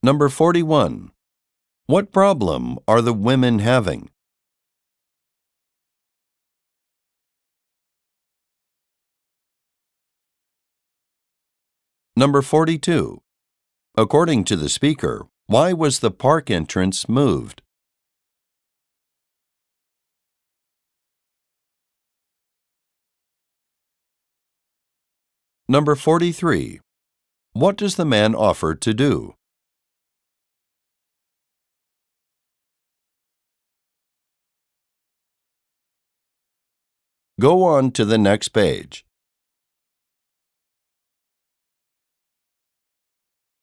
Number 41. What problem are the women having? Number 42. According to the speaker, why was the park entrance moved? Number 43. What does the man offer to do? Go on to the next page.